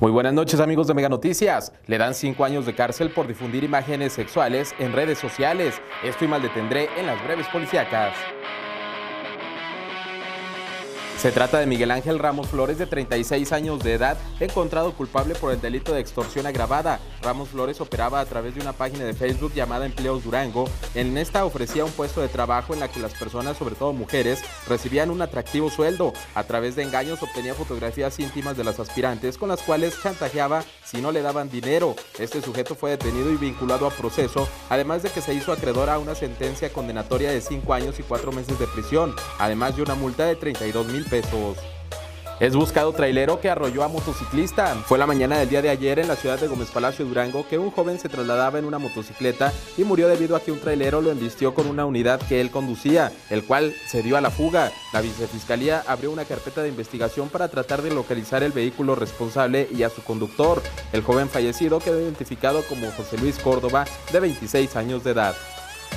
Muy buenas noches amigos de Mega Noticias. Le dan cinco años de cárcel por difundir imágenes sexuales en redes sociales. Esto y mal detendré en las breves policíacas. Se trata de Miguel Ángel Ramos Flores, de 36 años de edad, encontrado culpable por el delito de extorsión agravada. Ramos Flores operaba a través de una página de Facebook llamada Empleos Durango. En esta ofrecía un puesto de trabajo en la que las personas, sobre todo mujeres, recibían un atractivo sueldo. A través de engaños obtenía fotografías íntimas de las aspirantes con las cuales chantajeaba si no le daban dinero. Este sujeto fue detenido y vinculado a proceso, además de que se hizo acreedor a una sentencia condenatoria de 5 años y 4 meses de prisión, además de una multa de 32 mil Es buscado trailero que arrolló a motociclista. Fue la mañana del día de ayer en la ciudad de Gómez Palacio Durango que un joven se trasladaba en una motocicleta y murió debido a que un trailero lo embistió con una unidad que él conducía, el cual se dio a la fuga. La vicefiscalía abrió una carpeta de investigación para tratar de localizar el vehículo responsable y a su conductor. El joven fallecido quedó identificado como José Luis Córdoba, de 26 años de edad.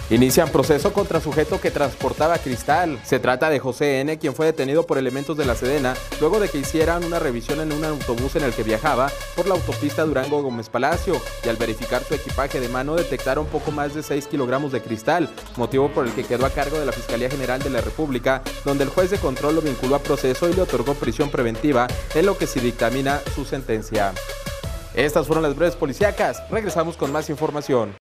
Inician proceso contra sujeto que transportaba cristal. Se trata de José N., quien fue detenido por elementos de la Sedena luego de que hicieran una revisión en un autobús en el que viajaba por la autopista Durango Gómez Palacio y al verificar su equipaje de mano detectaron poco más de 6 kilogramos de cristal, motivo por el que quedó a cargo de la Fiscalía General de la República, donde el juez de control lo vinculó a proceso y le otorgó prisión preventiva, en lo que se dictamina su sentencia. Estas fueron las breves policíacas. Regresamos con más información.